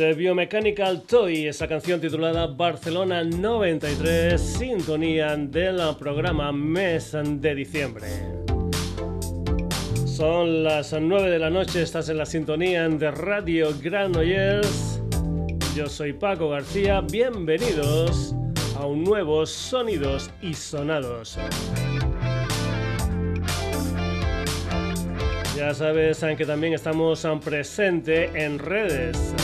The Biomechanical Toy, esa canción titulada Barcelona 93, sintonía del programa mes de diciembre. Son las 9 de la noche, estás en la sintonía de Radio Granollers. Yo soy Paco García, bienvenidos a un nuevo Sonidos y Sonados. Ya sabes que también estamos presentes en redes.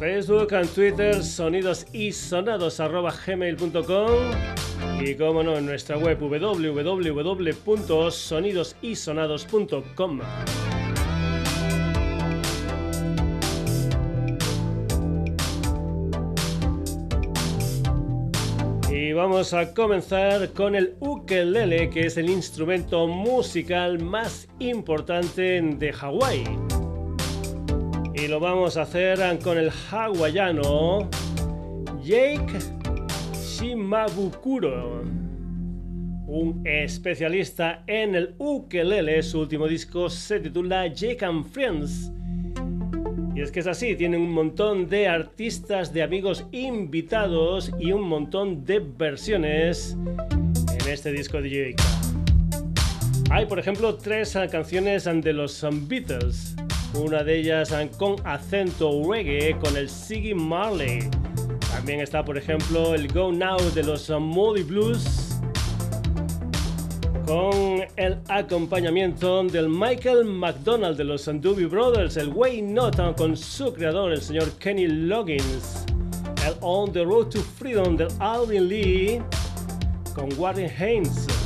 Facebook, en Twitter, sonidos y sonados y como no en nuestra web www.sonidosysonados.com. Y vamos a comenzar con el ukelele, que es el instrumento musical más importante de Hawái y lo vamos a hacer con el hawaiano Jake Shimabukuro, un especialista en el ukelele. Su último disco se titula Jake and Friends. Y es que es así, tiene un montón de artistas, de amigos invitados y un montón de versiones en este disco de Jake. Hay, por ejemplo, tres canciones de los Beatles una de ellas con acento reggae con el Siggy Marley. También está, por ejemplo, el Go Now de los Moody Blues con el acompañamiento del Michael McDonald de los Doobie Brothers, el Way Not con su creador, el señor Kenny Loggins, el On the Road to Freedom del Alvin Lee con Warren Haynes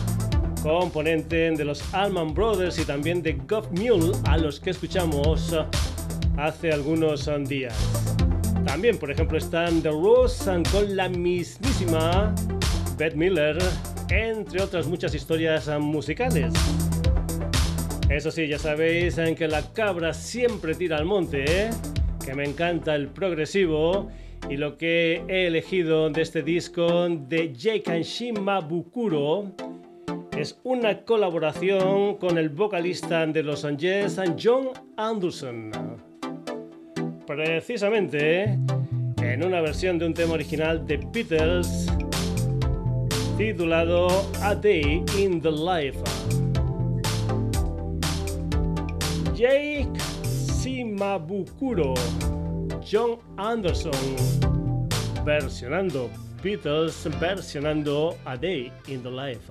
componente de los Allman Brothers y también de Goff Mule, a los que escuchamos hace algunos días. También, por ejemplo, están The Rose con la mismísima Beth Miller, entre otras muchas historias musicales. Eso sí, ya sabéis en que la cabra siempre tira al monte, ¿eh? que me encanta el progresivo y lo que he elegido de este disco de Jake Shima Bukuro es una colaboración con el vocalista de Los Angeles, John Anderson. Precisamente en una versión de un tema original de Beatles titulado A Day in the Life. Jake Simabukuro, John Anderson, versionando Beatles, versionando A Day in the Life.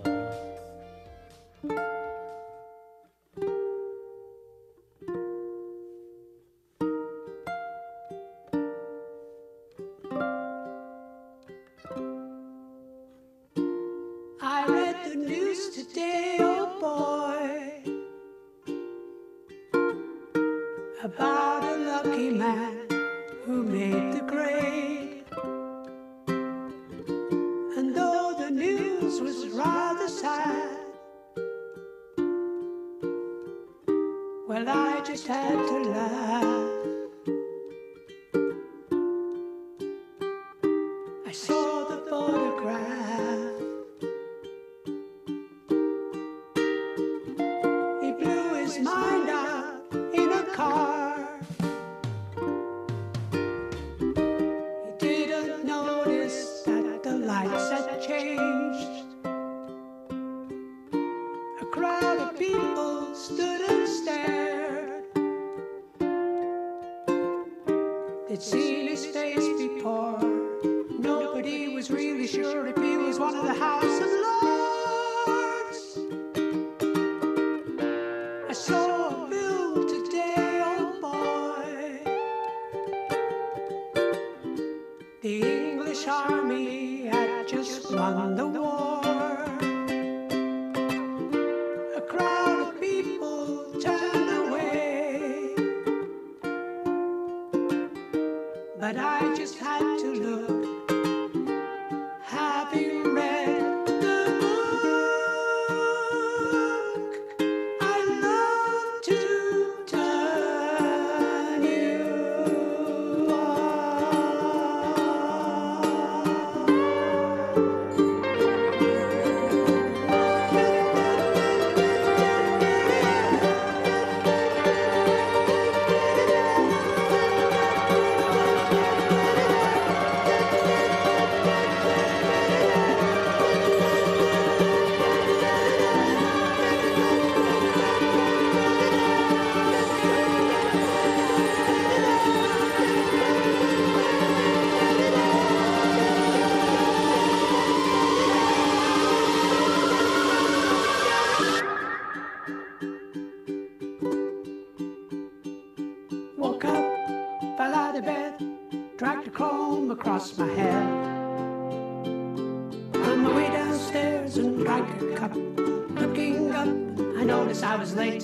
Cup. Looking up, I noticed I was late.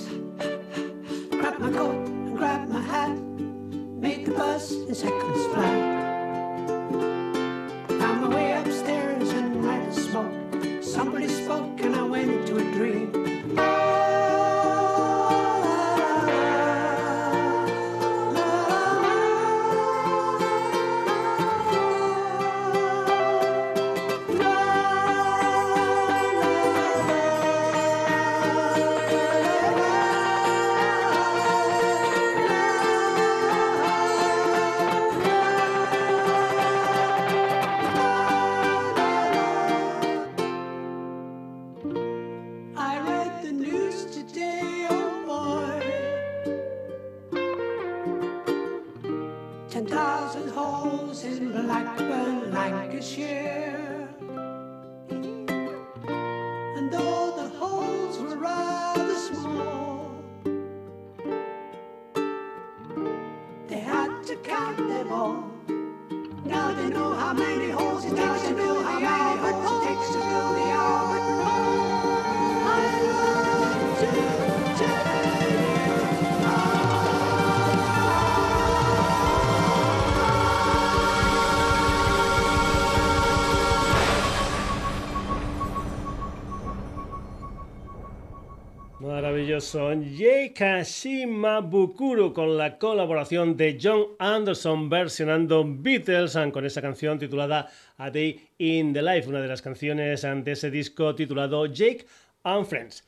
Son Jake Shimabukuro con la colaboración de John Anderson versionando Beatles con esa canción titulada A Day in the Life, una de las canciones de ese disco titulado Jake and Friends.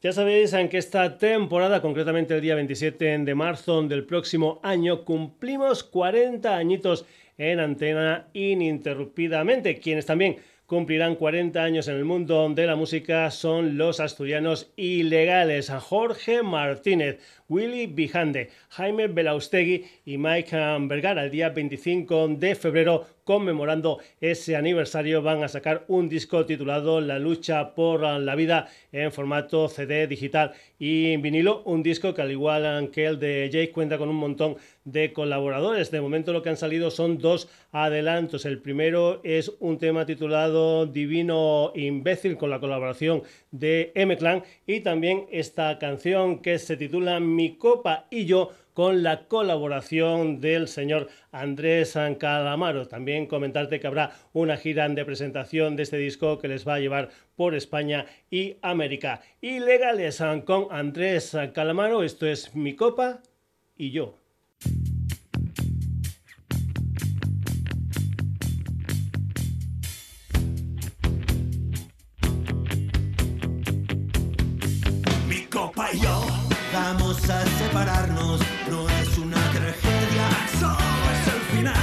Ya sabéis en que esta temporada, concretamente el día 27 de marzo del próximo año, cumplimos 40 añitos en antena ininterrumpidamente, quienes también cumplirán 40 años en el mundo de la música son los asturianos ilegales Jorge Martínez, Willy Bijande, Jaime Belaustegui y Mike Vergara. El día 25 de febrero, conmemorando ese aniversario, van a sacar un disco titulado La lucha por la vida en formato CD digital y vinilo. Un disco que al igual que el de Jake cuenta con un montón de colaboradores. De momento lo que han salido son dos adelantos. El primero es un tema titulado Divino Imbécil con la colaboración de M-Clan y también esta canción que se titula Mi Copa y yo con la colaboración del señor Andrés Calamaro. También comentarte que habrá una gira de presentación de este disco que les va a llevar por España y América. Ilegales con Andrés Calamaro, esto es Mi Copa y yo. Mi copa y yo vamos a separarnos, no es una tragedia, solo es el final.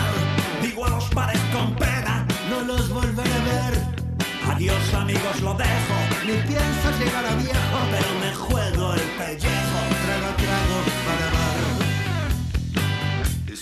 Digo a los pares con pena, no los volveré a ver. Adiós amigos, lo dejo. Ni pienso llegar a viejo, pero me juego el pellejo.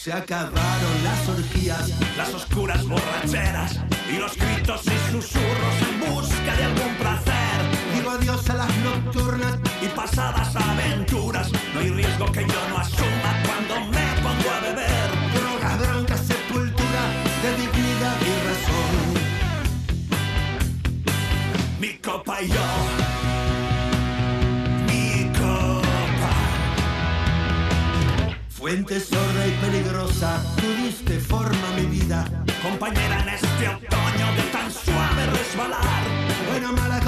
Se acabaron las orgías, las oscuras borracheras y los gritos y susurros en busca de algún placer. Digo adiós a las nocturnas y pasadas aventuras. No hay riesgo que yo no asuma cuando me pongo a beber. Droga, bronca, sepultura de dignidad y razón. Mi copa y yo. Fuente sorda y peligrosa, tú diste forma a mi vida. Compañera en este otoño de tan suave resbalar. Buena mala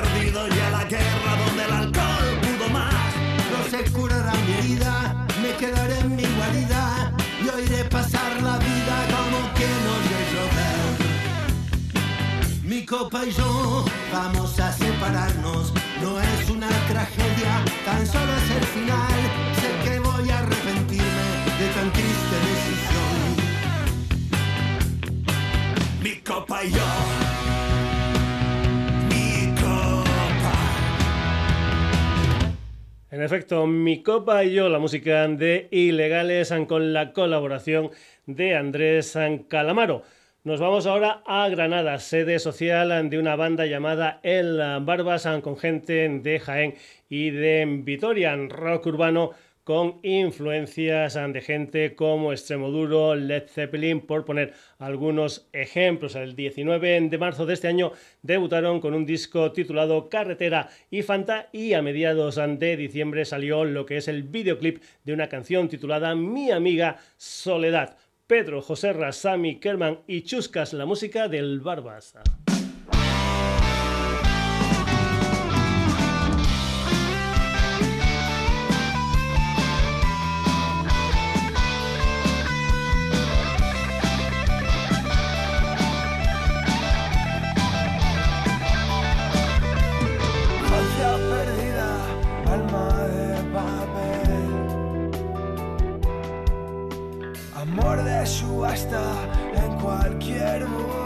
perdido ya la guerra donde el alcohol pudo más. No se curará mi herida, me quedaré en mi guarida y oiré pasar la vida como que no llover. Mi copa y yo vamos a separarnos, no es una tragedia, tan solo es el final. Sé que voy a arrepentirme de tan triste decisión. Mi copa y yo. En efecto, Mi Copa y yo, la música de Ilegales con la colaboración de Andrés San Calamaro. Nos vamos ahora a Granada, sede social de una banda llamada El Barbas, con gente de Jaén y de Vitoria, rock urbano con influencias de gente como Extremoduro, Led Zeppelin, por poner algunos ejemplos. El 19 de marzo de este año debutaron con un disco titulado Carretera y Fanta y a mediados de diciembre salió lo que es el videoclip de una canción titulada Mi amiga Soledad. Pedro, José Rasami, Kerman y Chuscas, la música del Barbas. Subasta en cualquier burdel.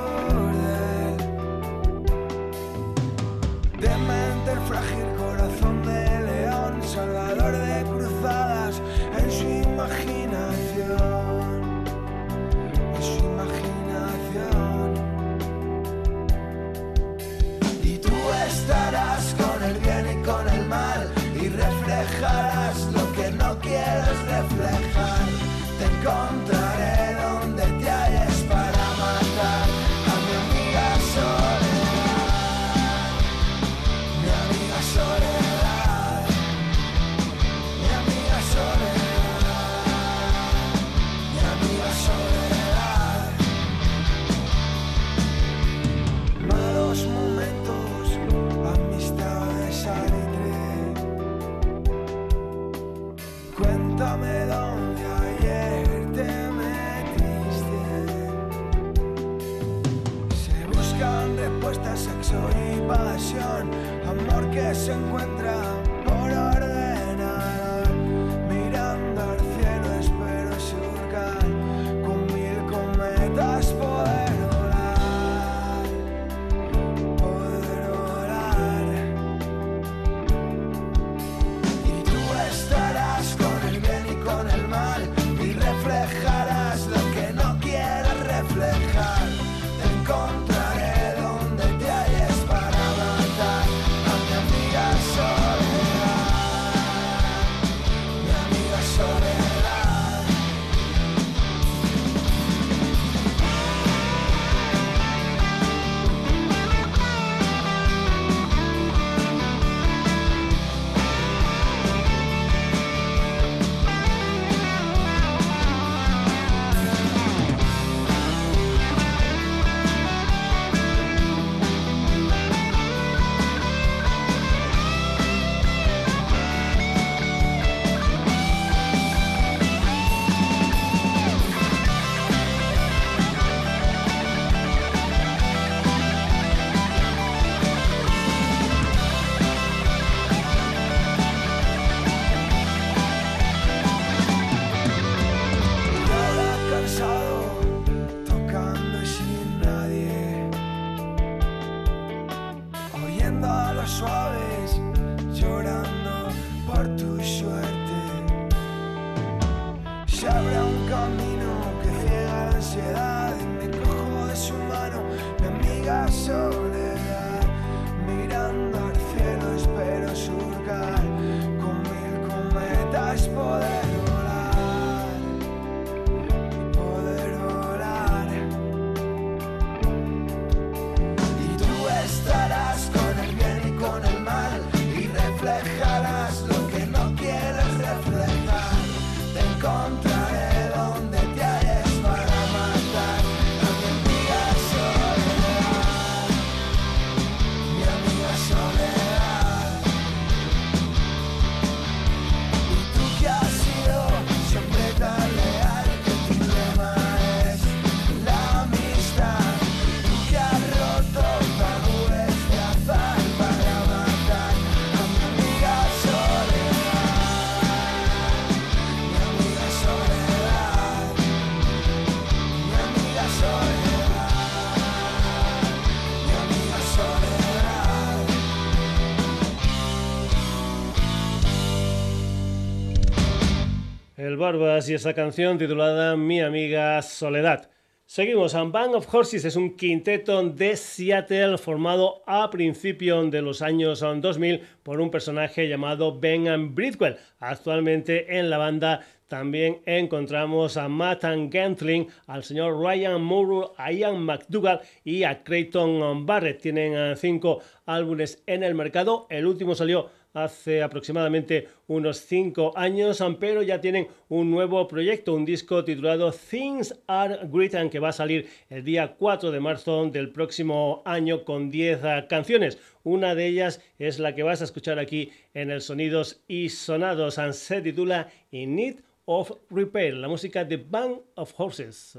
Barbas y esa canción titulada Mi amiga Soledad. Seguimos, a Band of Horses es un quinteto de Seattle formado a principios de los años 2000 por un personaje llamado Ben Bridwell. Actualmente en la banda también encontramos a Matt Gantling, al señor Ryan Moore, a Ian McDougall y a Creighton Barrett. Tienen cinco álbumes en el mercado. El último salió hace aproximadamente unos 5 años, pero ya tienen un nuevo proyecto, un disco titulado Things Are Great, que va a salir el día 4 de marzo del próximo año con 10 canciones. Una de ellas es la que vas a escuchar aquí en el Sonidos y Sonados, se titula In Need of Repair, la música de Band of Horses.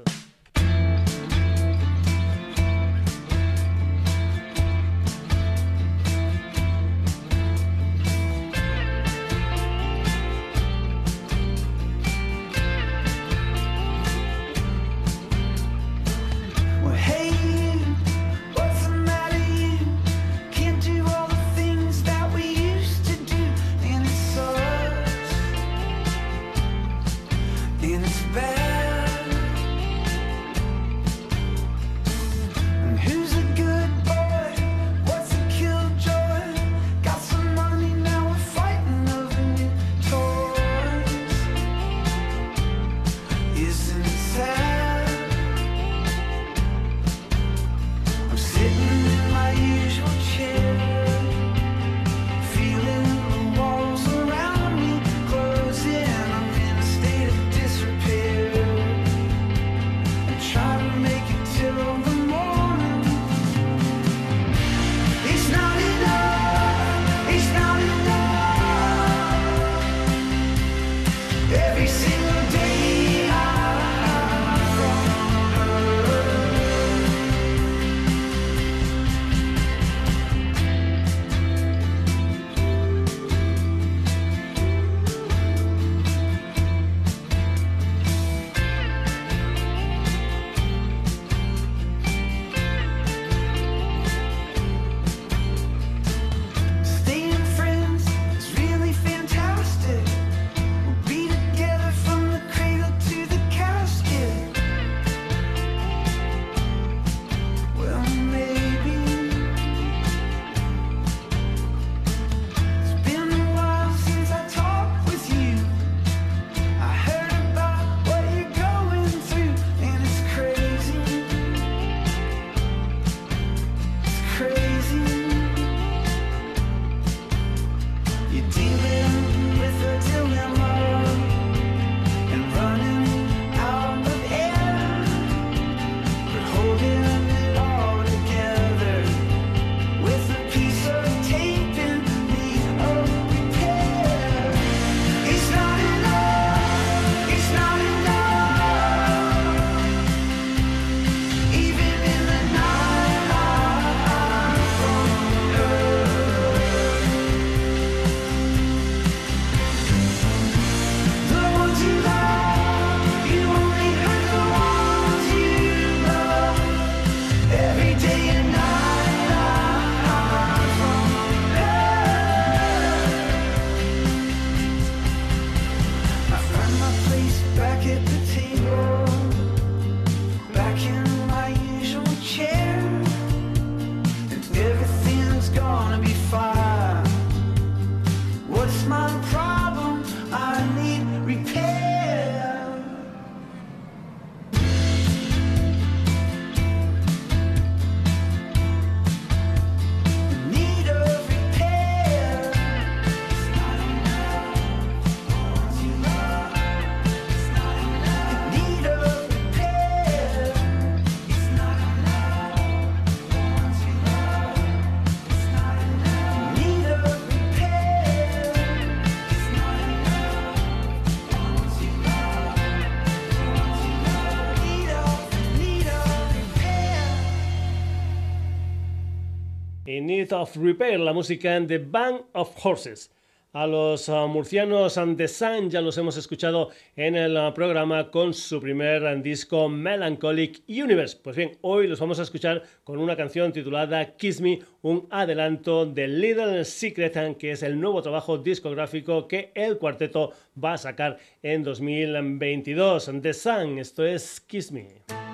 Of Repair, la música de Band of Horses. a los uh, murcianos The Sun, ya los hemos escuchado en el uh, programa con su primer disco Melancholic Universe. Pues bien, hoy los vamos a escuchar con una canción titulada Kiss Me, un adelanto de Little Secret, que es el nuevo trabajo discográfico que el cuarteto va a sacar en 2022. The Sun, esto es Kiss Me.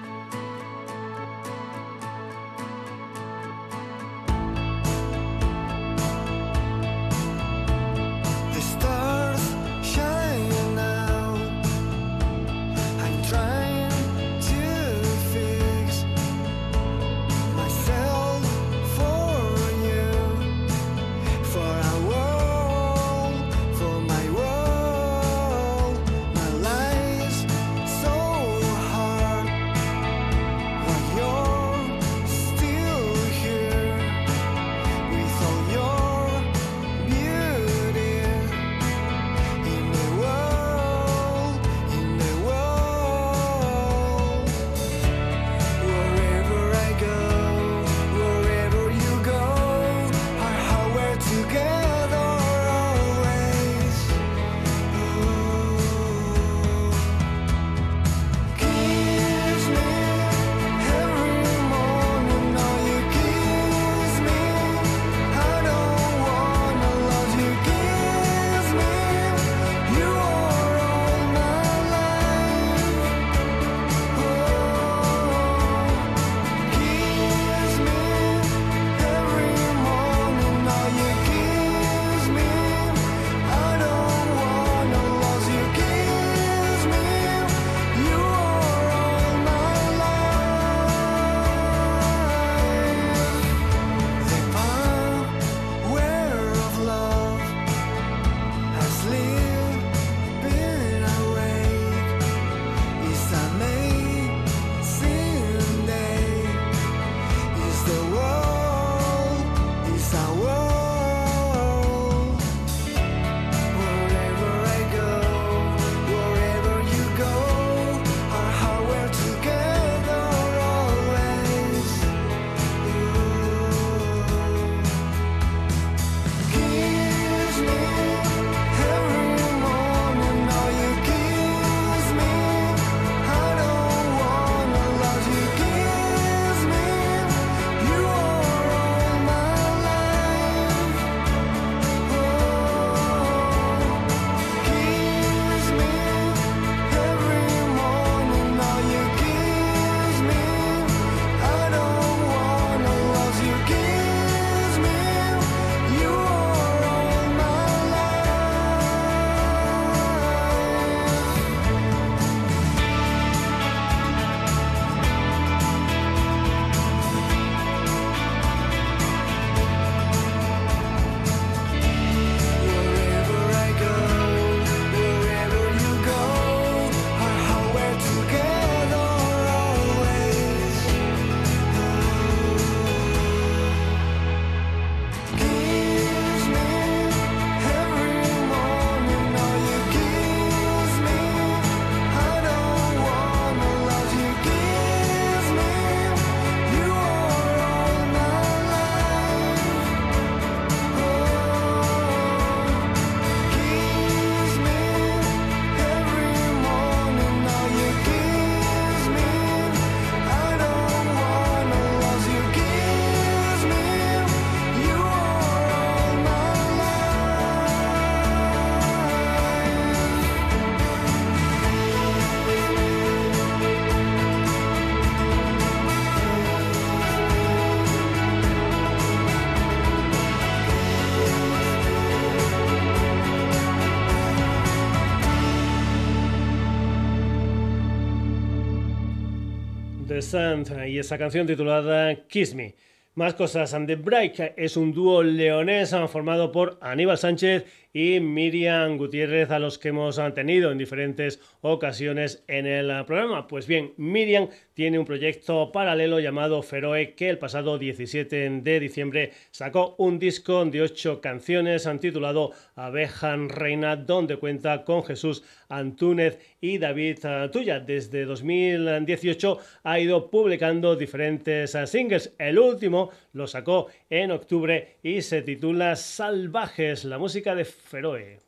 Y esa canción titulada Kiss Me. Más cosas. And the Break es un dúo leonés formado por Aníbal Sánchez y Miriam Gutiérrez, a los que hemos tenido en diferentes ocasiones en el programa. Pues bien, Miriam tiene un proyecto paralelo llamado Feroe que el pasado 17 de diciembre sacó un disco de ocho canciones titulado Abejan Reina, donde cuenta con Jesús Antúnez y David Tuya. Desde 2018 ha ido publicando diferentes singles. El último lo sacó en octubre y se titula Salvajes, la música de Feroe.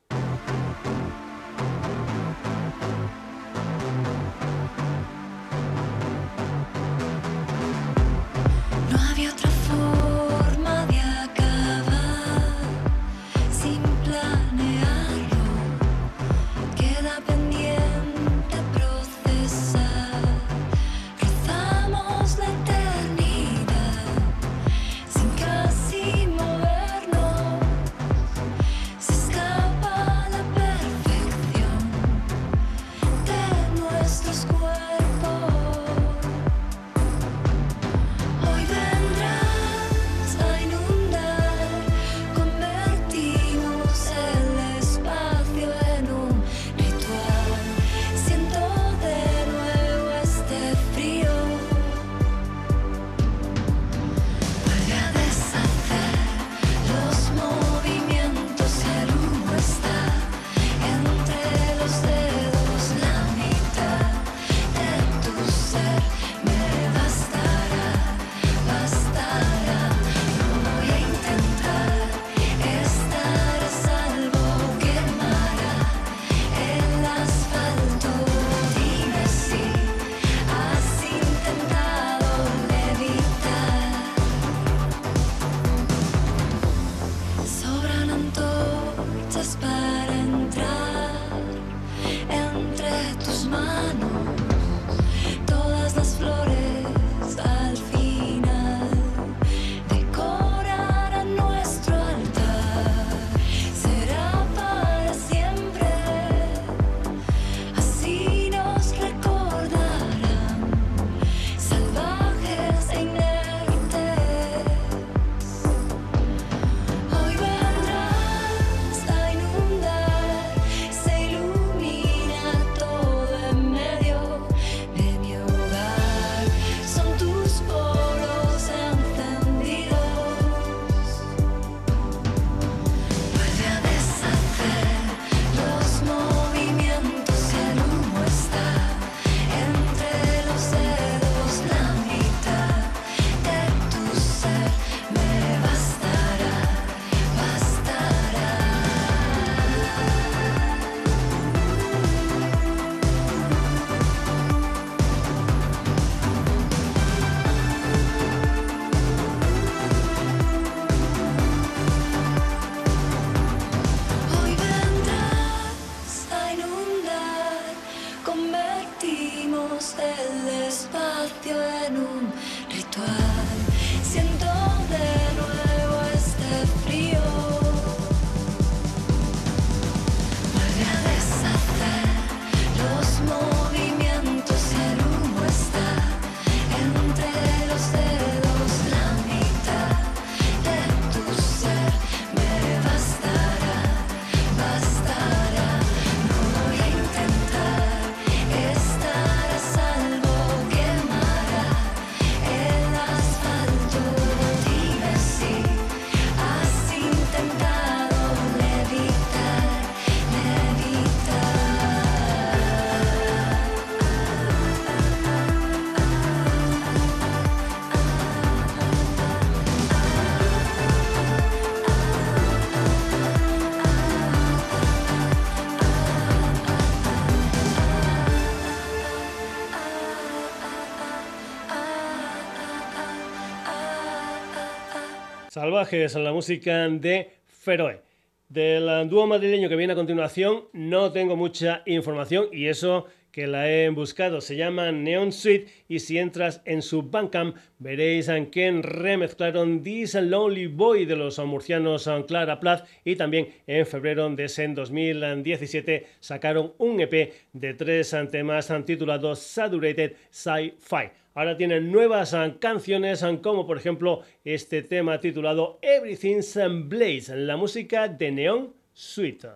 Salvajes la música de Feroe. Del dúo madrileño que viene a continuación no tengo mucha información y eso que la he buscado se llama Neon Suite y si entras en su Bandcamp veréis en quién remezclaron This Lonely Boy de los murcianos Clara Plath y también en febrero de ese 2017 sacaron un EP de tres temas titulado Saturated Sci-Fi. Ahora tienen nuevas ah, canciones, ah, como por ejemplo este tema titulado Everything's Blaze, la música de Neon Suite.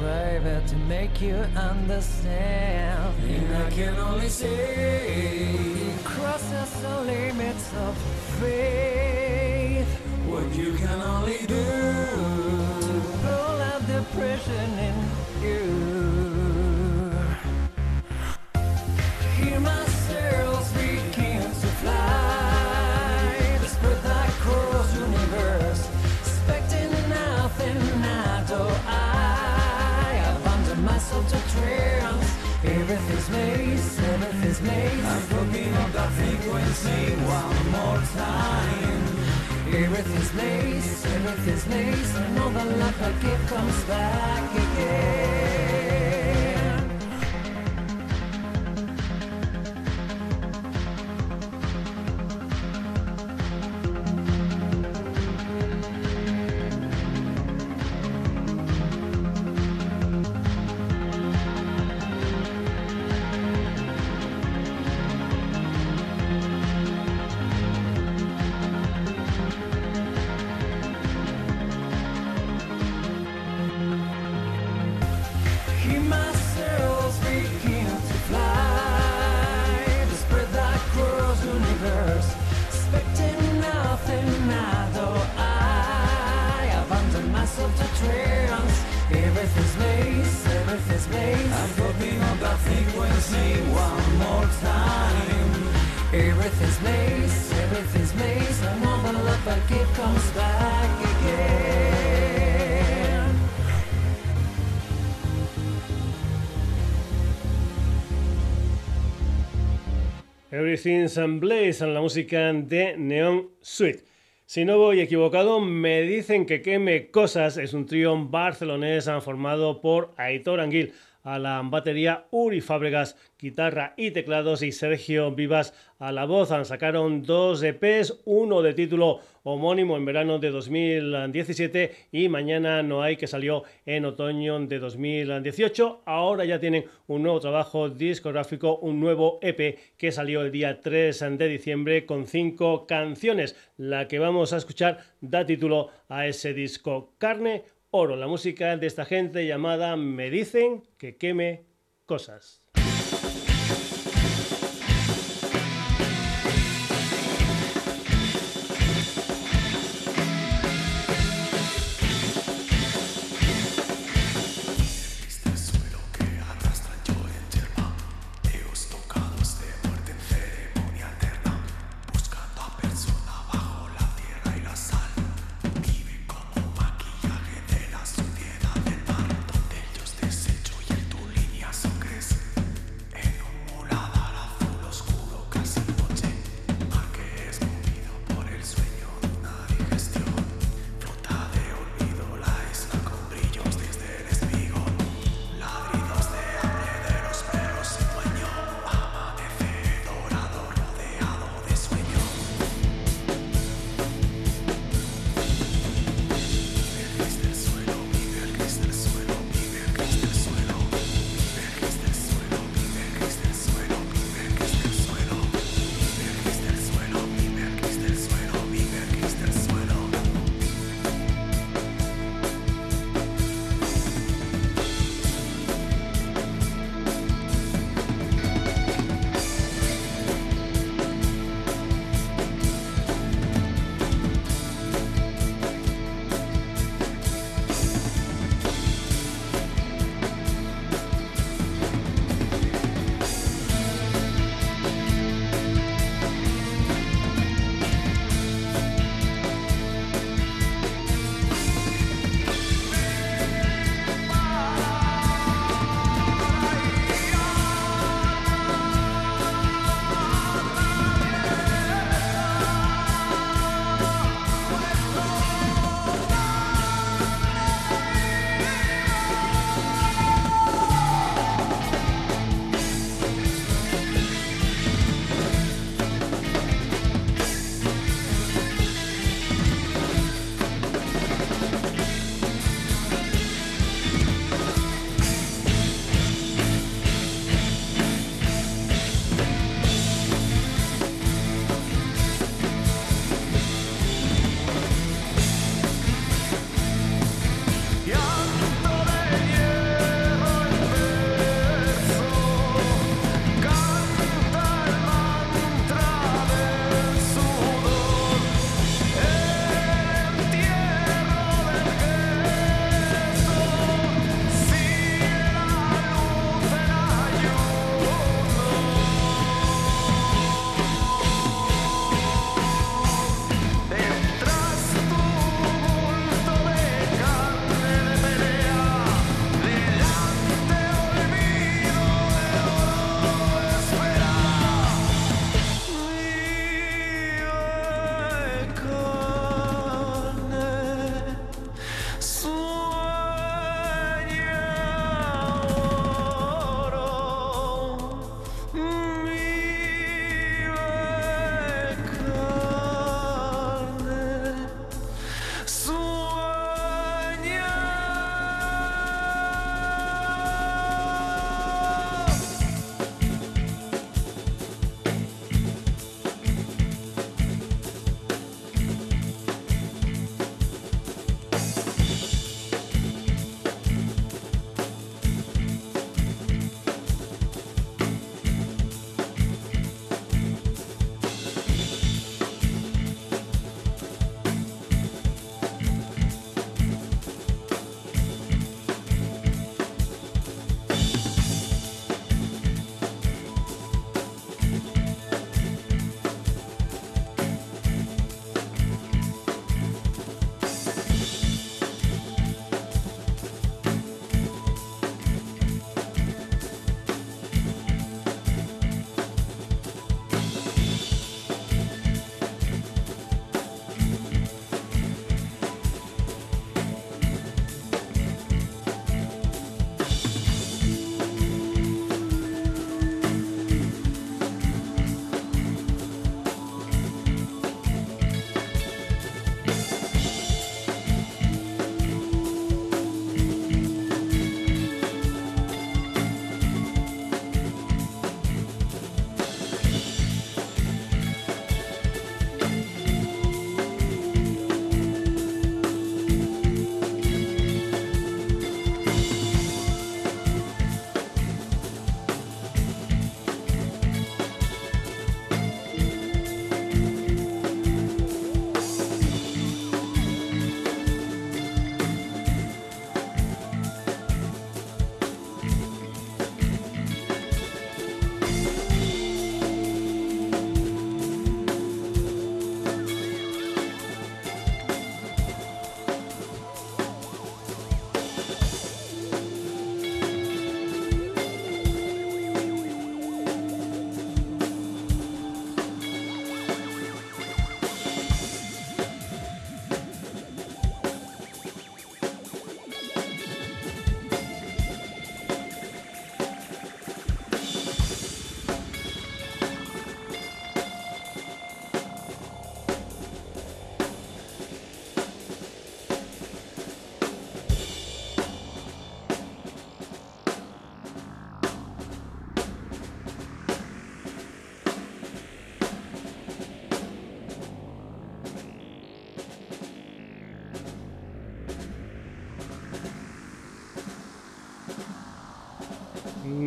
Define or describe it to make you understand. And I can only say, crosses the limits of faith. Everything's and Blaze la música de Neon Suite. Si no voy equivocado, me dicen que Queme Cosas es un trío barcelonés formado por Aitor Anguil a la batería, Uri Fábregas, guitarra y teclados y Sergio Vivas a la voz. Sacaron dos EPs, uno de título homónimo en verano de 2017 y Mañana no hay que salió en otoño de 2018. Ahora ya tienen un nuevo trabajo discográfico, un nuevo EP que salió el día 3 de diciembre con cinco canciones. La que vamos a escuchar da título a ese disco Carne Oro, la música de esta gente llamada Me dicen que queme cosas.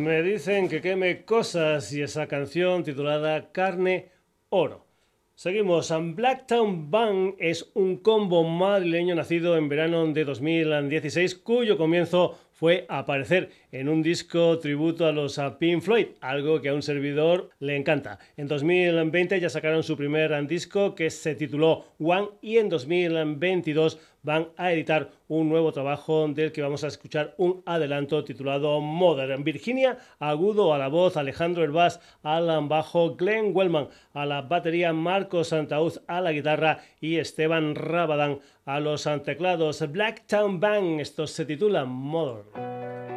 Me dicen que queme cosas y esa canción titulada Carne Oro. Seguimos. Blacktown Band es un combo madrileño nacido en verano de 2016 cuyo comienzo fue aparecer en un disco tributo a los Pink Floyd, algo que a un servidor le encanta. En 2020 ya sacaron su primer disco que se tituló One y en 2022 van a editar un nuevo trabajo del que vamos a escuchar un adelanto titulado Modern. Virginia Agudo a la voz, Alejandro Bass Alan Bajo, Glenn Wellman a la batería, Marcos Santauz a la guitarra y Esteban Rabadán a los teclados. Blacktown Band, esto se titula Modern.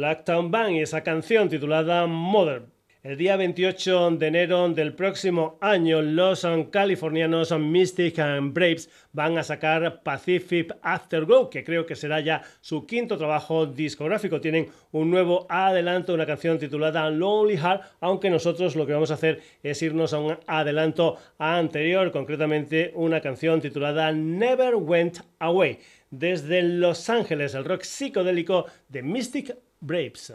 Blacktown Band y esa canción titulada Mother. El día 28 de enero del próximo año, los californianos Mystic and Braves van a sacar Pacific Afterglow, que creo que será ya su quinto trabajo discográfico. Tienen un nuevo adelanto, una canción titulada Lonely Heart, aunque nosotros lo que vamos a hacer es irnos a un adelanto anterior, concretamente una canción titulada Never Went Away, desde Los Ángeles, el rock psicodélico de Mystic Braves.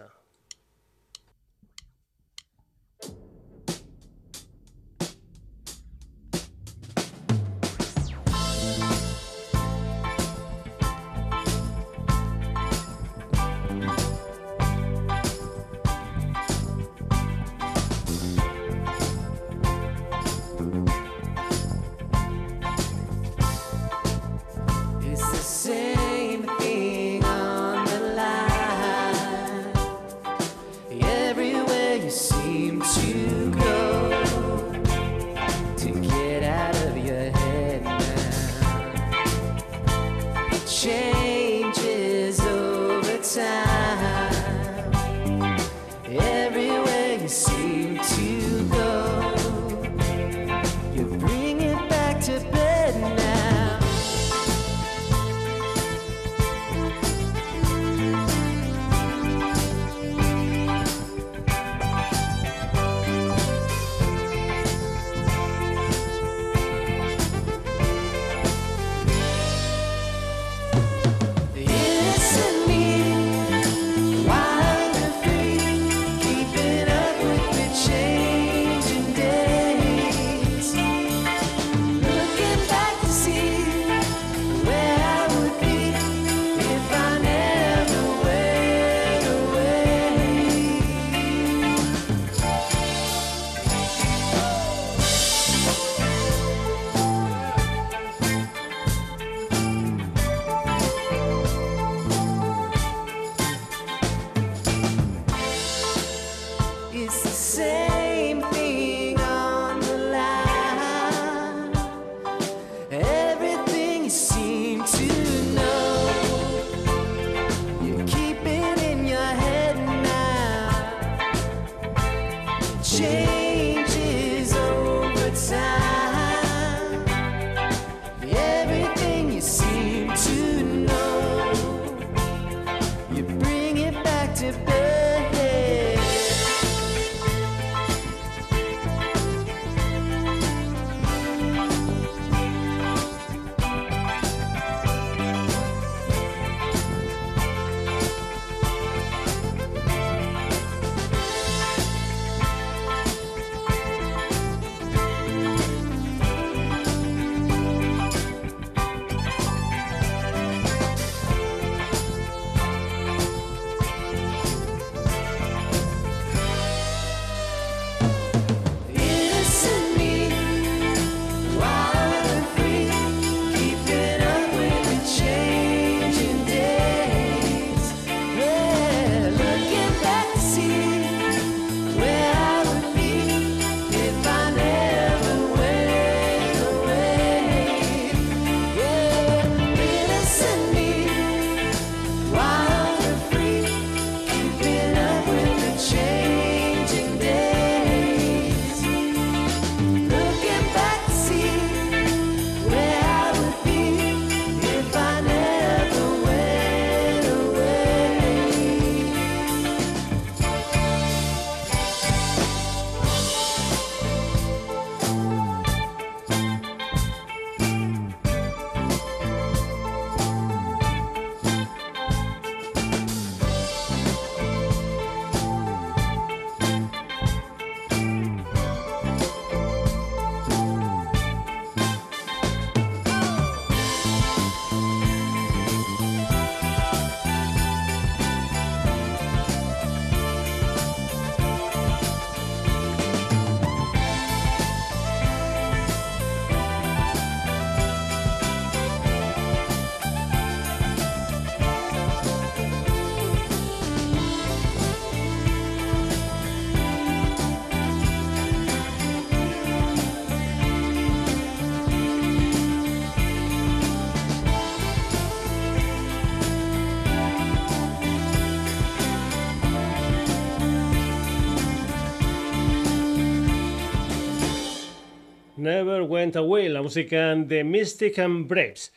Went Away, la música de Mystic and Braves.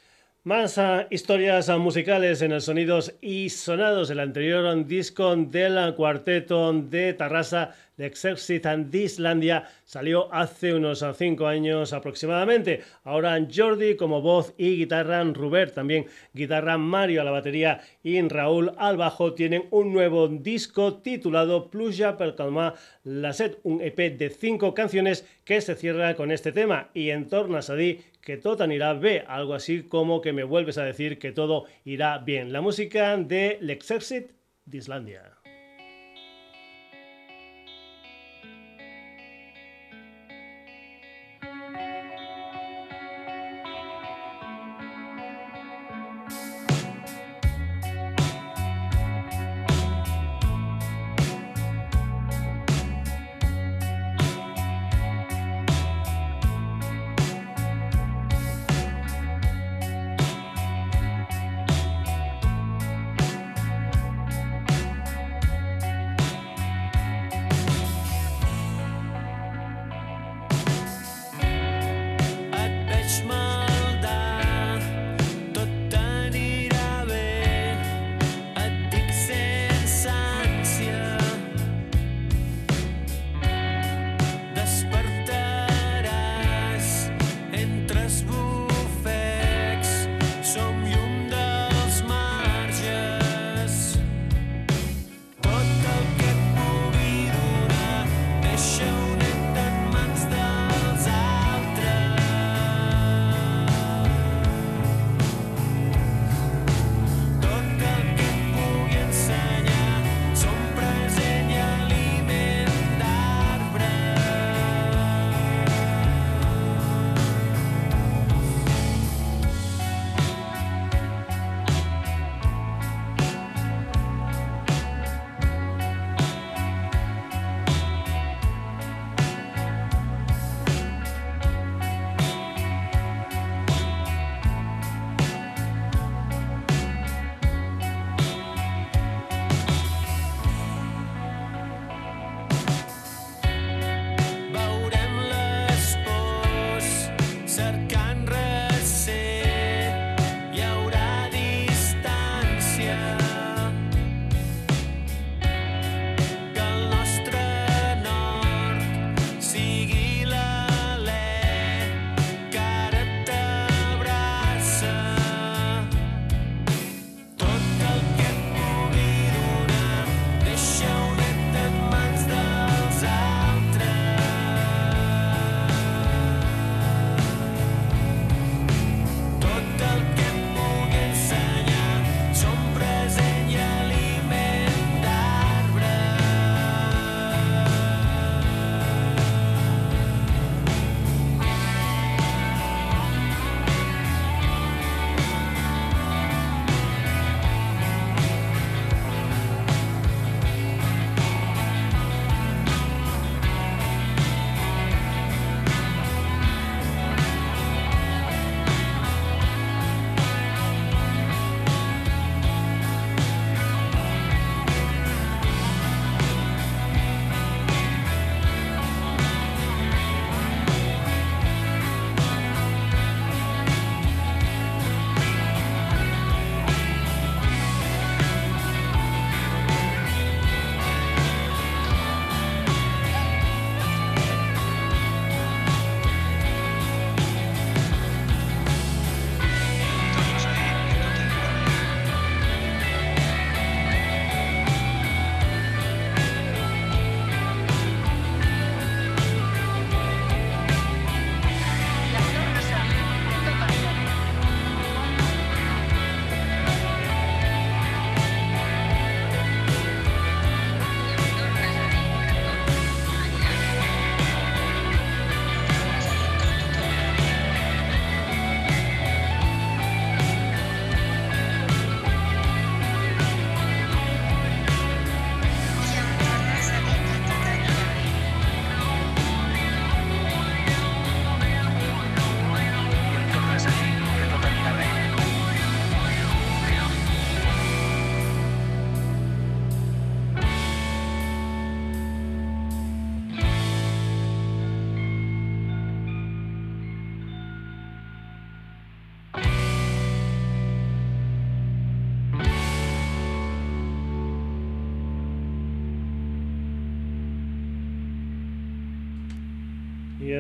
Más uh, historias uh, musicales en el Sonidos y Sonados, el anterior disco del cuarteto de Tarrasa The Exercit and Islandia salió hace unos 5 años aproximadamente. Ahora Jordi como voz y guitarra, Rubert también guitarra, Mario a la batería y Raúl al bajo tienen un nuevo disco titulado Pluja per calmar la set, un EP de 5 canciones que se cierra con este tema y en torno a Sadí que todo irá bien, algo así como que me vuelves a decir que todo irá bien. La música de L'Exercit d'Islandia. Y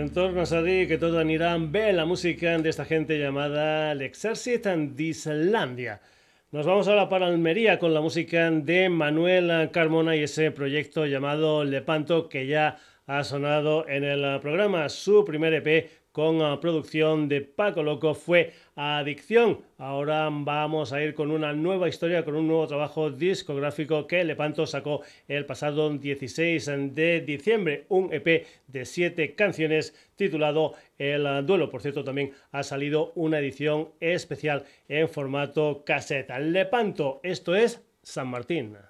en torno a dir que todo anirán ve la música de esta gente llamada l'Exèrcit d'Islandia. Nos vamos ahora para Almería con la música de Manuel Carmona y ese proyecto llamado Lepanto que ya ha sonado en el programa. Su primer EP con la producción de Paco Loco fue Adicción. Ahora vamos a ir con una nueva historia, con un nuevo trabajo discográfico que Lepanto sacó el pasado 16 de diciembre, un EP de siete canciones titulado El Duelo. Por cierto, también ha salido una edición especial en formato caseta. Lepanto, esto es San Martín.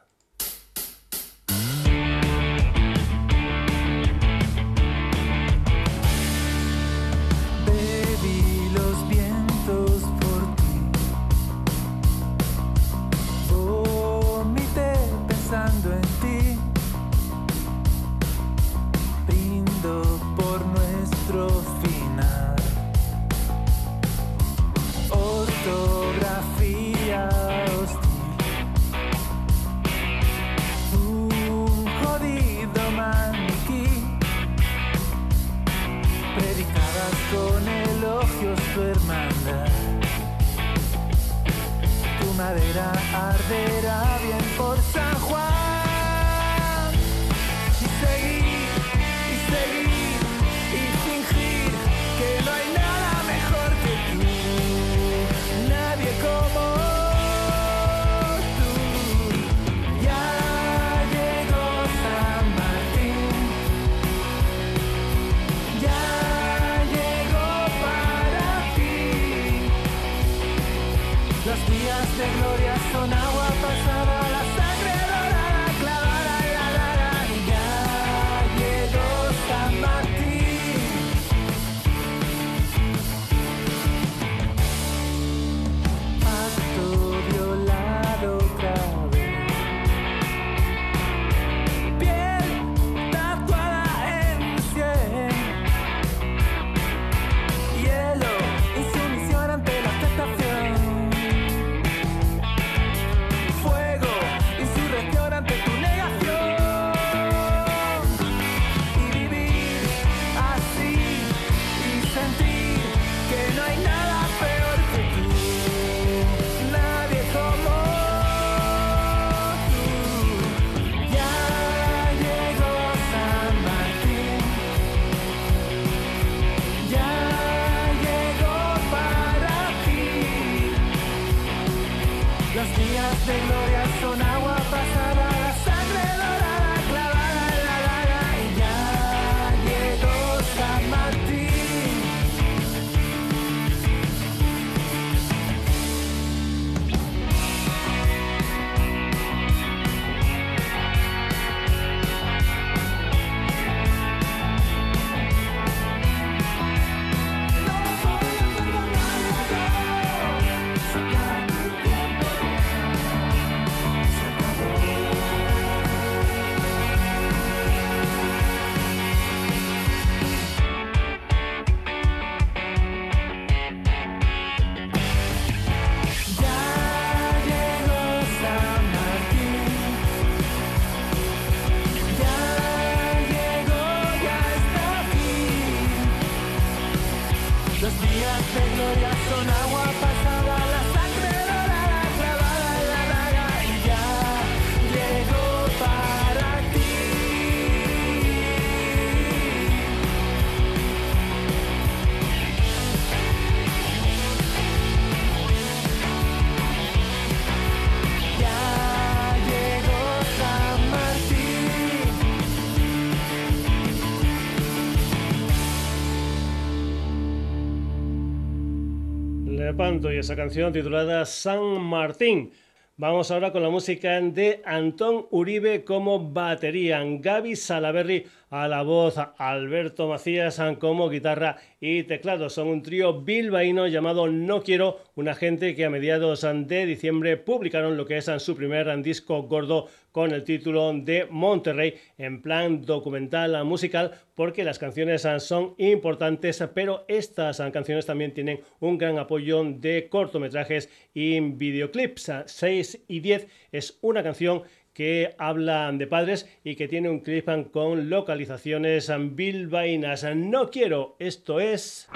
Y esa canción titulada San Martín. Vamos ahora con la música de Antón Uribe como batería, Gaby Salaberry a la voz, Alberto Macías como guitarra y teclado. Son un trío bilbaíno llamado No Quiero, una gente que a mediados de diciembre publicaron lo que es su primer disco gordo con el título de Monterrey en plan documental musical porque las canciones son importantes pero estas canciones también tienen un gran apoyo de cortometrajes y videoclips. 6 y 10 es una canción que habla de padres y que tiene un clip con localizaciones bilbaínas. No quiero, esto es...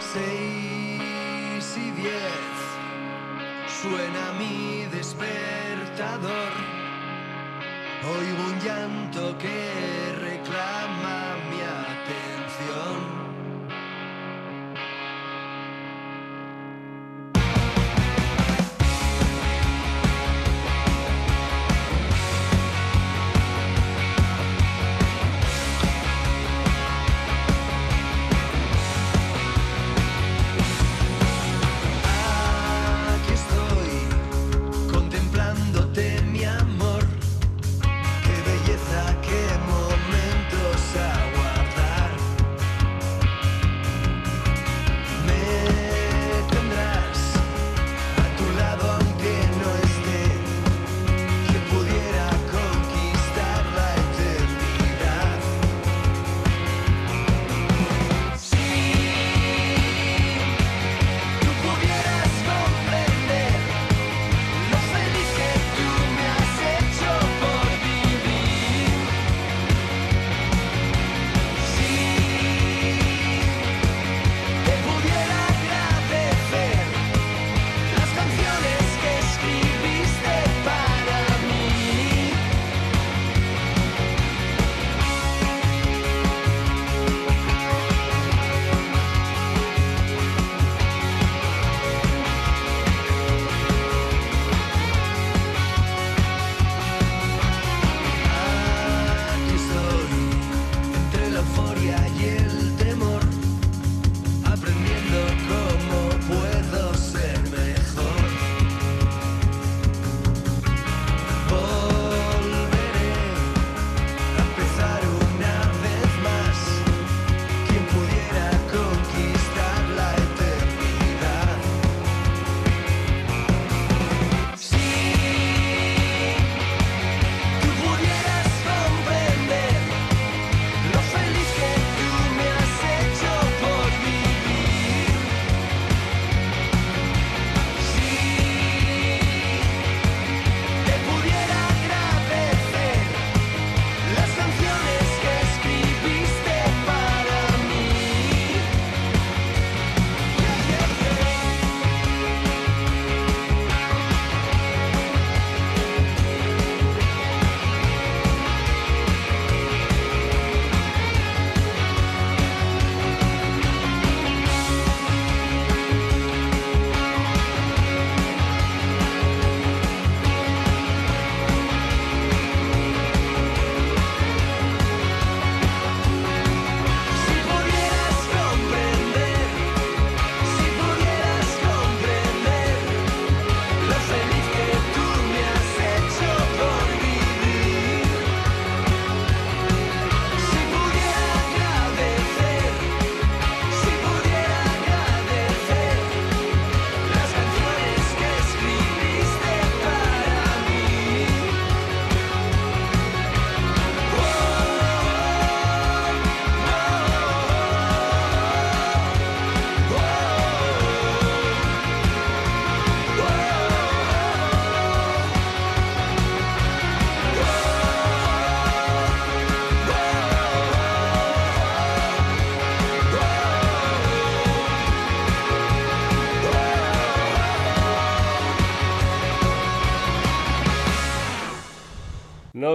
Seis y diez suena mi despertador. Oigo un llanto que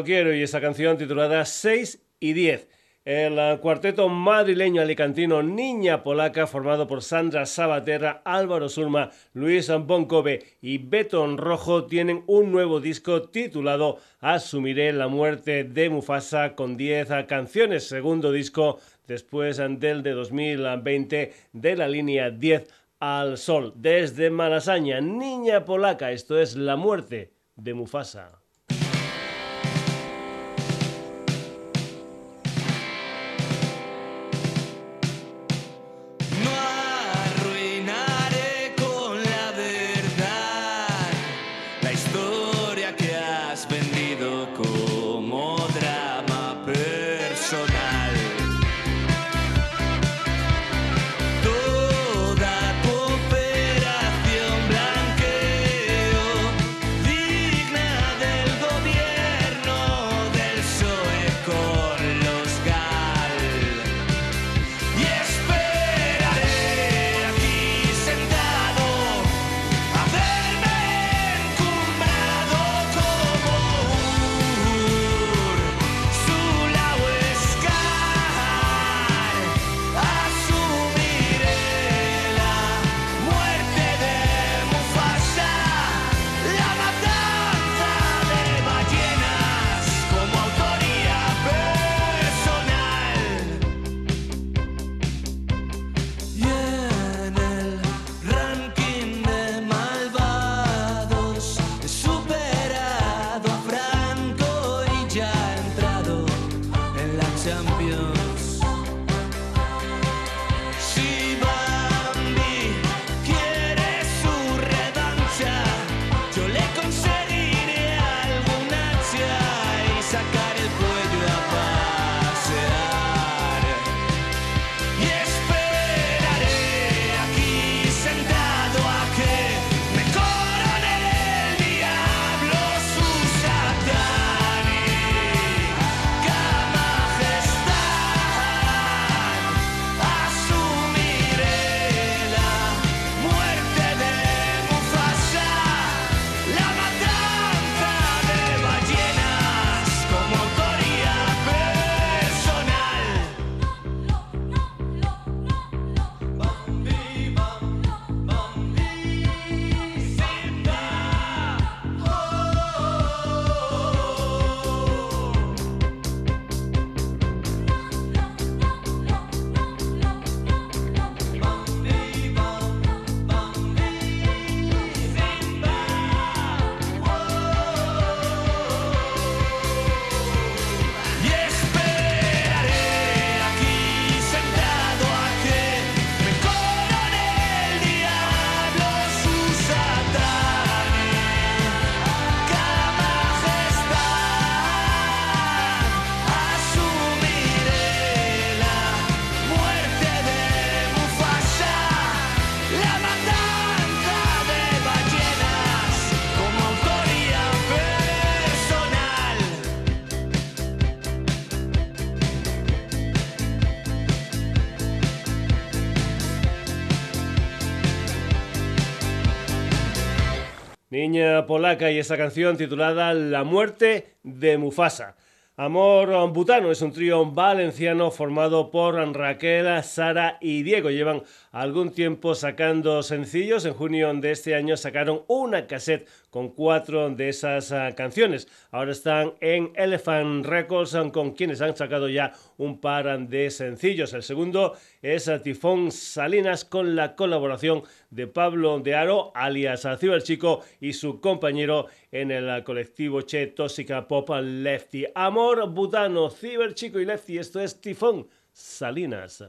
Quiero y esa canción titulada 6 y 10. El eh, cuarteto madrileño alicantino Niña Polaca, formado por Sandra Sabaterra, Álvaro Sulma, Luis Boncove y Beton Rojo, tienen un nuevo disco titulado Asumiré la muerte de Mufasa con 10 canciones, segundo disco después del de 2020 de la línea 10 al sol. Desde Malasaña, Niña Polaca, esto es La muerte de Mufasa. Niña polaca y esa canción titulada La muerte de Mufasa. Amor Butano es un trío valenciano formado por Raquel, Sara y Diego. Llevan algún tiempo sacando sencillos. En junio de este año sacaron una cassette con cuatro de esas ah, canciones. Ahora están en Elephant Records ah, con quienes han sacado ya un par de sencillos. El segundo es Tifón Salinas con la colaboración de Pablo de Aro, alias Chico y su compañero en el colectivo Che Tóxica Pop Lefty. Amor, Butano, Chico y Lefty. Esto es Tifón Salinas.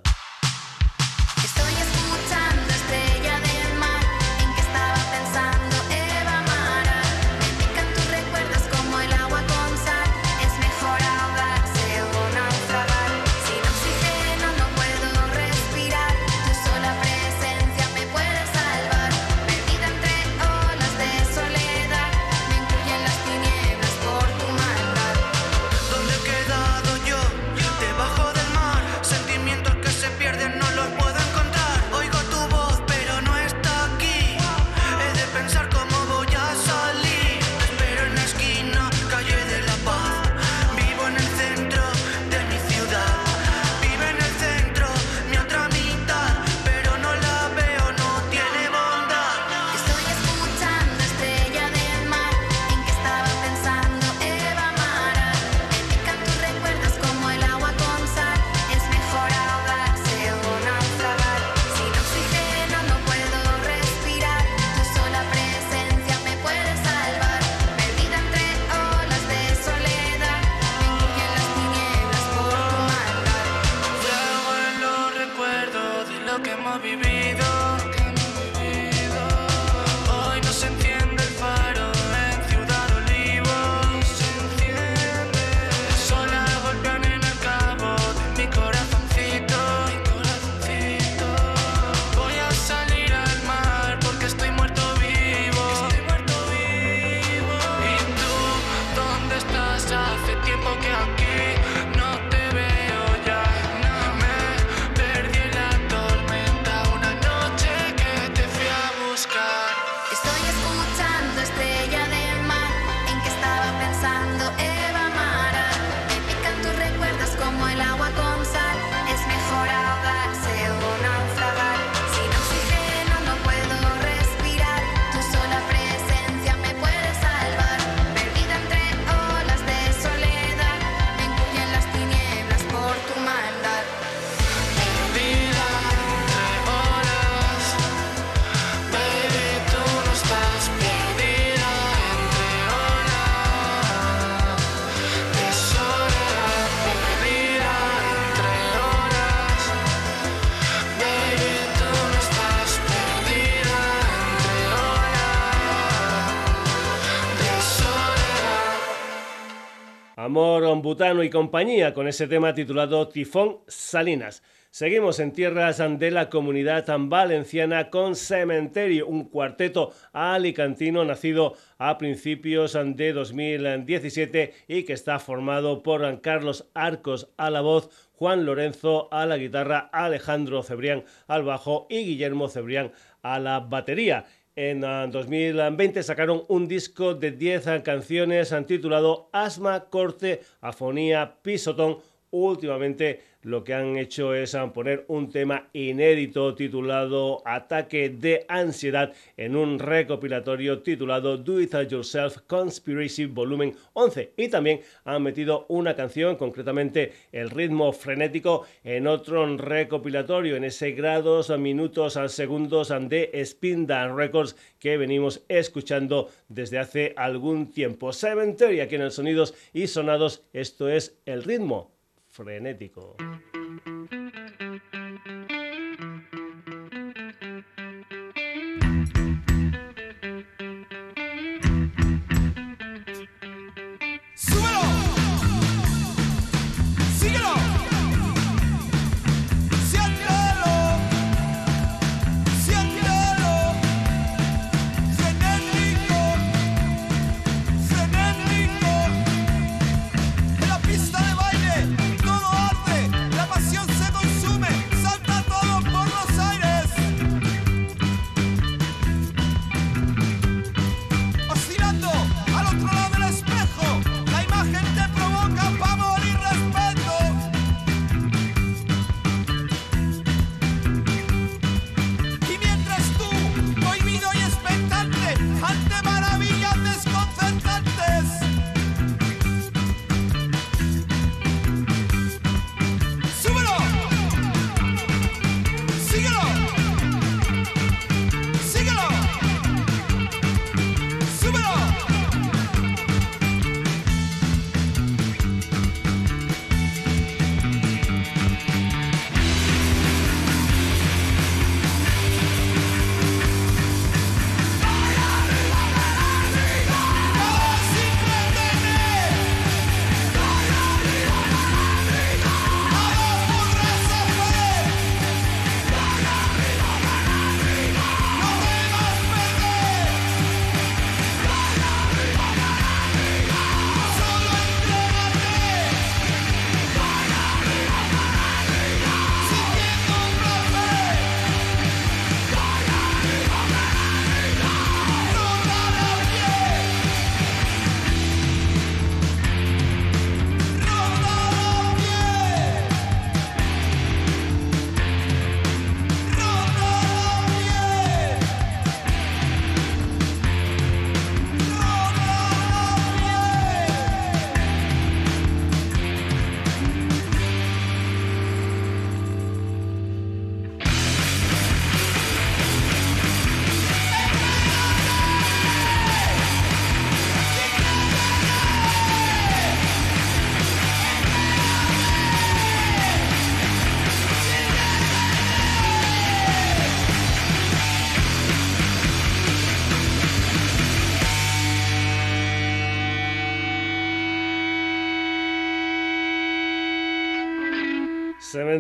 Y compañía con ese tema titulado Tifón Salinas. Seguimos en tierras de la comunidad valenciana con Cementerio, un cuarteto alicantino nacido a principios de 2017 y que está formado por Carlos Arcos a la voz, Juan Lorenzo a la guitarra, Alejandro Cebrián al bajo y Guillermo Cebrián a la batería. En 2020 ah, sacaron un disco de 10 ah, canciones ah, titulado Asma, Corte, Afonía, Pisotón. Últimamente lo que han hecho es poner un tema inédito titulado Ataque de Ansiedad en un recopilatorio titulado Do It Yourself Conspiracy Volumen 11 y también han metido una canción, concretamente el ritmo frenético, en otro recopilatorio, en ese grados, minutos, segundos de Spin Down Records que venimos escuchando desde hace algún tiempo. Cemetery aquí en el Sonidos y Sonados, esto es el ritmo frenético.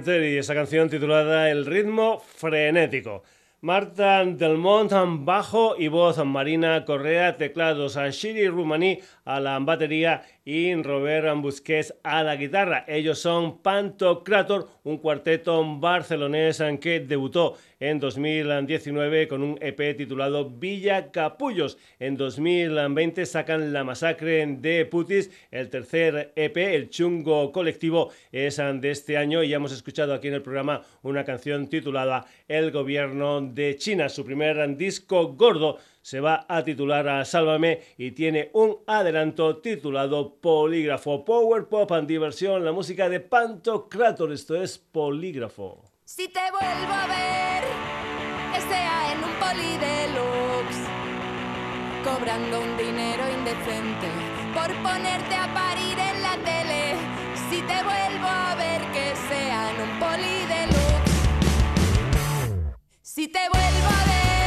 Cemetery, esa canción titulada El ritmo frenético. Marta Delmont bajo y voz, Marina Correa teclados, Shiri Rumani a la batería y Robert Busquets a la guitarra. Ellos son Pantocrator, un cuarteto barcelonés que debutó en 2019 con un EP titulado Villa Capullos. En 2020 sacan La Masacre de Putis, el tercer EP, el chungo colectivo, es de este año y ya hemos escuchado aquí en el programa una canción titulada El gobierno de China, su primer disco gordo se va a titular a Sálvame y tiene un adelanto titulado Polígrafo. Power Pop and diversión, la música de Pantocrator, esto es Polígrafo. Si te vuelvo a ver, que sea en un poli deluxe, cobrando un dinero indecente por ponerte a parir en la tele. Si te vuelvo a ver, que sea en un poli deluxe. Si te vuelvo a ver.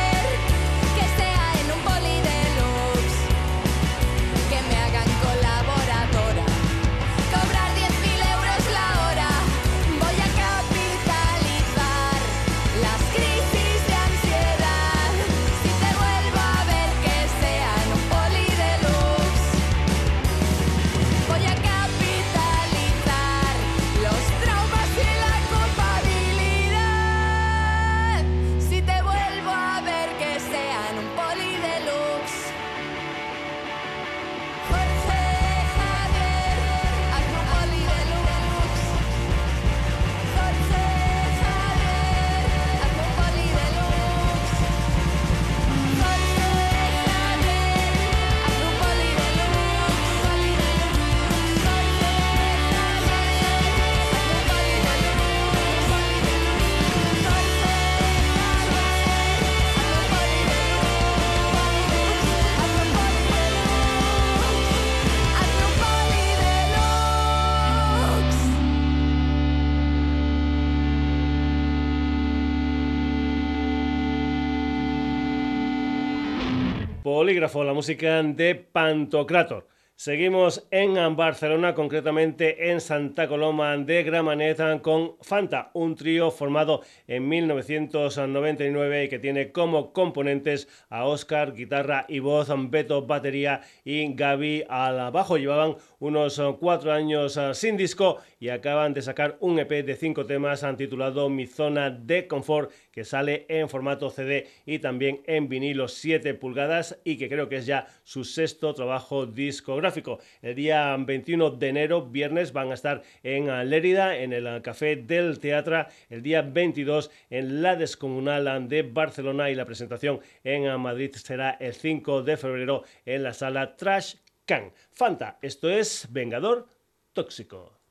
La música de Pantocrator. Seguimos en Barcelona, concretamente en Santa Coloma de Gramanet con Fanta, un trío formado en 1999 y que tiene como componentes a Oscar, guitarra y voz, Beto, batería y Gaby al bajo. Llevaban unos cuatro años ah, sin disco y acaban de sacar un EP de cinco temas titulado Mi Zona de Confort que sale en formato CD y también en vinilo 7 pulgadas y que creo que es ya su sexto trabajo discográfico. El día 21 de enero, viernes, van a estar en Lérida, en el Café del Teatro. El día 22 en la Descomunal de Barcelona y la presentación en Madrid será el 5 de febrero en la sala Trash Can. Fanta, esto es Vengador Tóxico.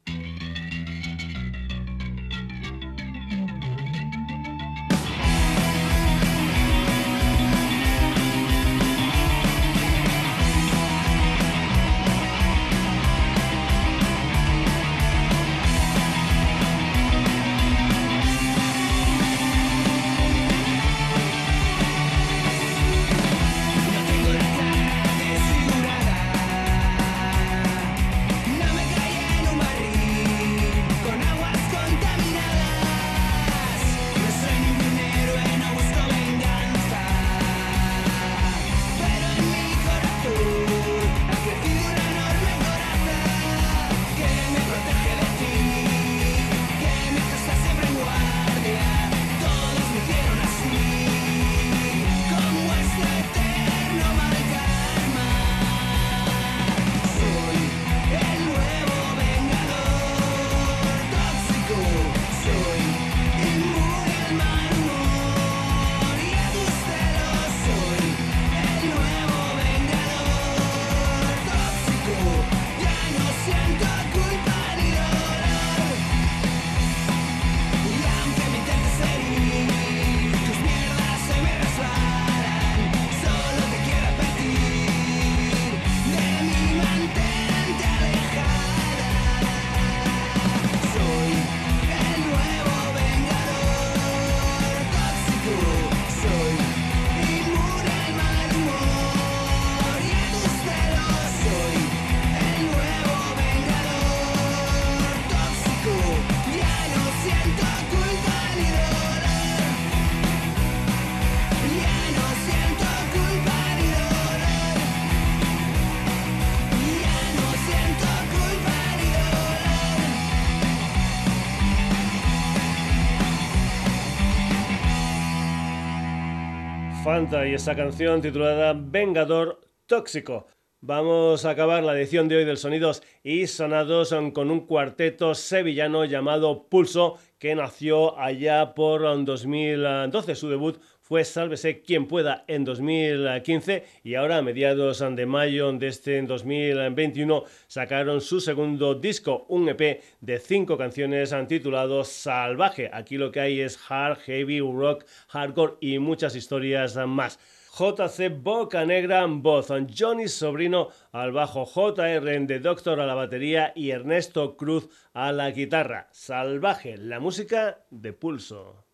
Y esa canción titulada Vengador Tóxico. Vamos a acabar la edición de hoy del Sonidos y Sonados con un cuarteto sevillano llamado Pulso que nació allá por 2012. Su debut fue Sálvese quien pueda en 2015 y ahora a mediados de mayo de este 2021 sacaron su segundo disco, un EP de cinco canciones titulado Salvaje. Aquí lo que hay es hard, heavy, rock, hardcore y muchas historias más. JC Boca Negra voz, Johnny Sobrino al bajo, JR de Doctor a la batería y Ernesto Cruz a la guitarra. Salvaje, la música de pulso.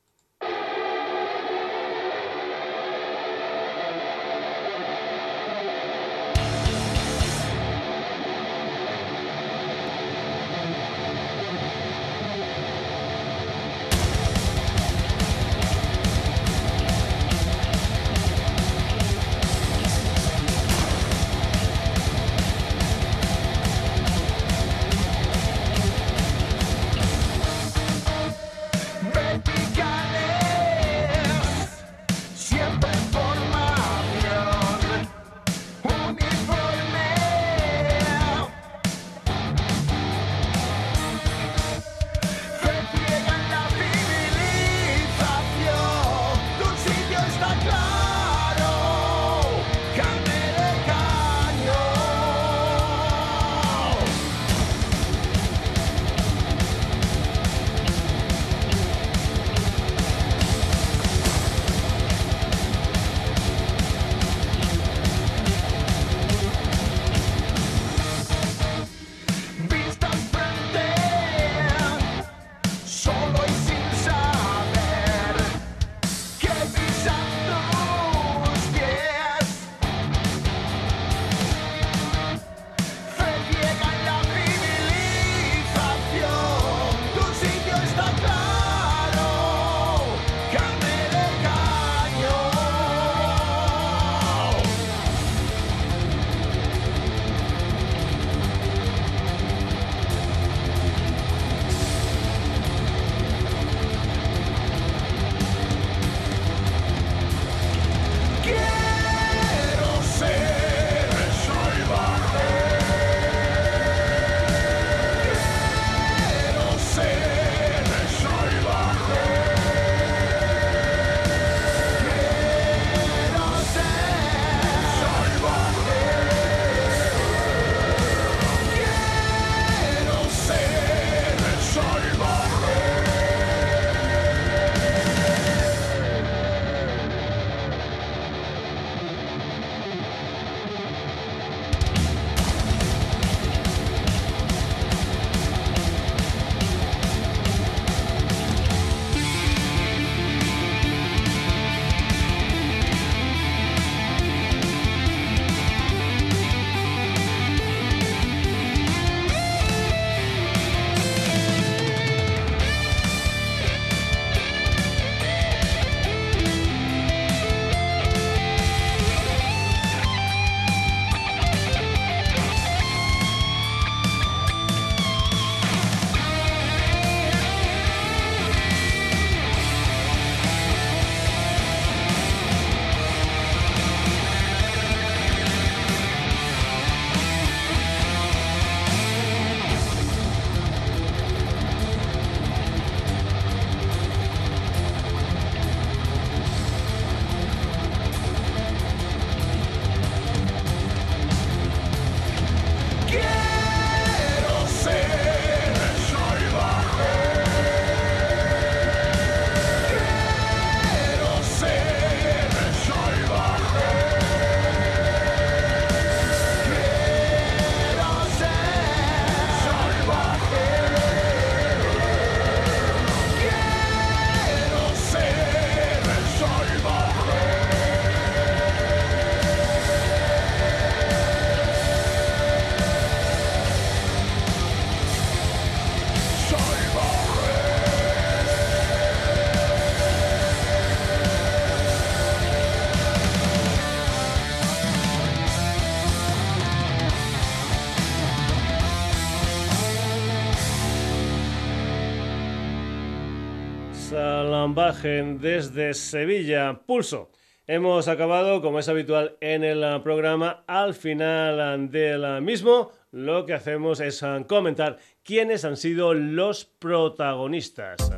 Desde Sevilla. Pulso. Hemos acabado, como es habitual en el programa, al final del mismo, lo que hacemos es comentar quiénes han sido los protagonistas.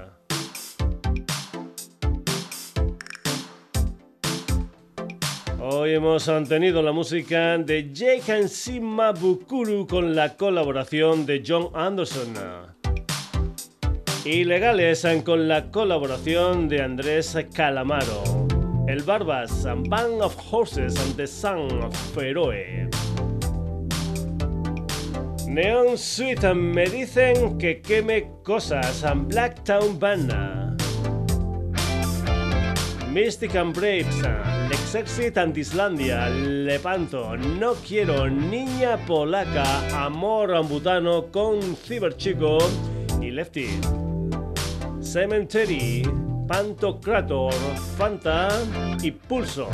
Hoy hemos tenido la música de Jake Bukuru con la colaboración de John Anderson. Ilegales con la colaboración de Andrés Calamaro. El Barbas, Band of Horses and the Sun of Feroe. Neon Suite, me dicen que queme cosas, and Blacktown Band. Mystic and Braves, Lexexit and Islandia, Lepanto, No Quiero, Niña Polaca, Amor Ambutano con Ciberchico y Lefty. Cemetery, Pantocrator, Fanta y Pulso.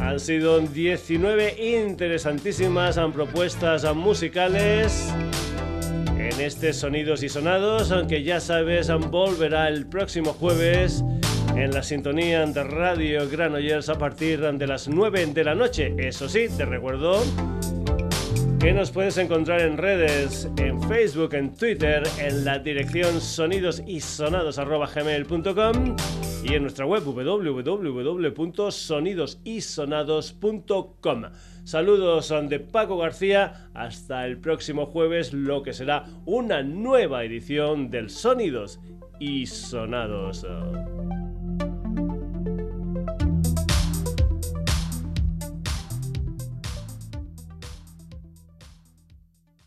Han sido 19 interesantísimas propuestas musicales en este Sonidos y Sonados, aunque ya sabes, volverá el próximo jueves en la sintonía de Radio Granollers a partir de las 9 de la noche. Eso sí, te recuerdo que nos puedes encontrar en redes, en Facebook, en Twitter, en la dirección sonidosisonados.gmail.com y en nuestra web www.sonidosisonados.com. Saludos de Paco García, hasta el próximo jueves, lo que será una nueva edición del Sonidos y Sonados.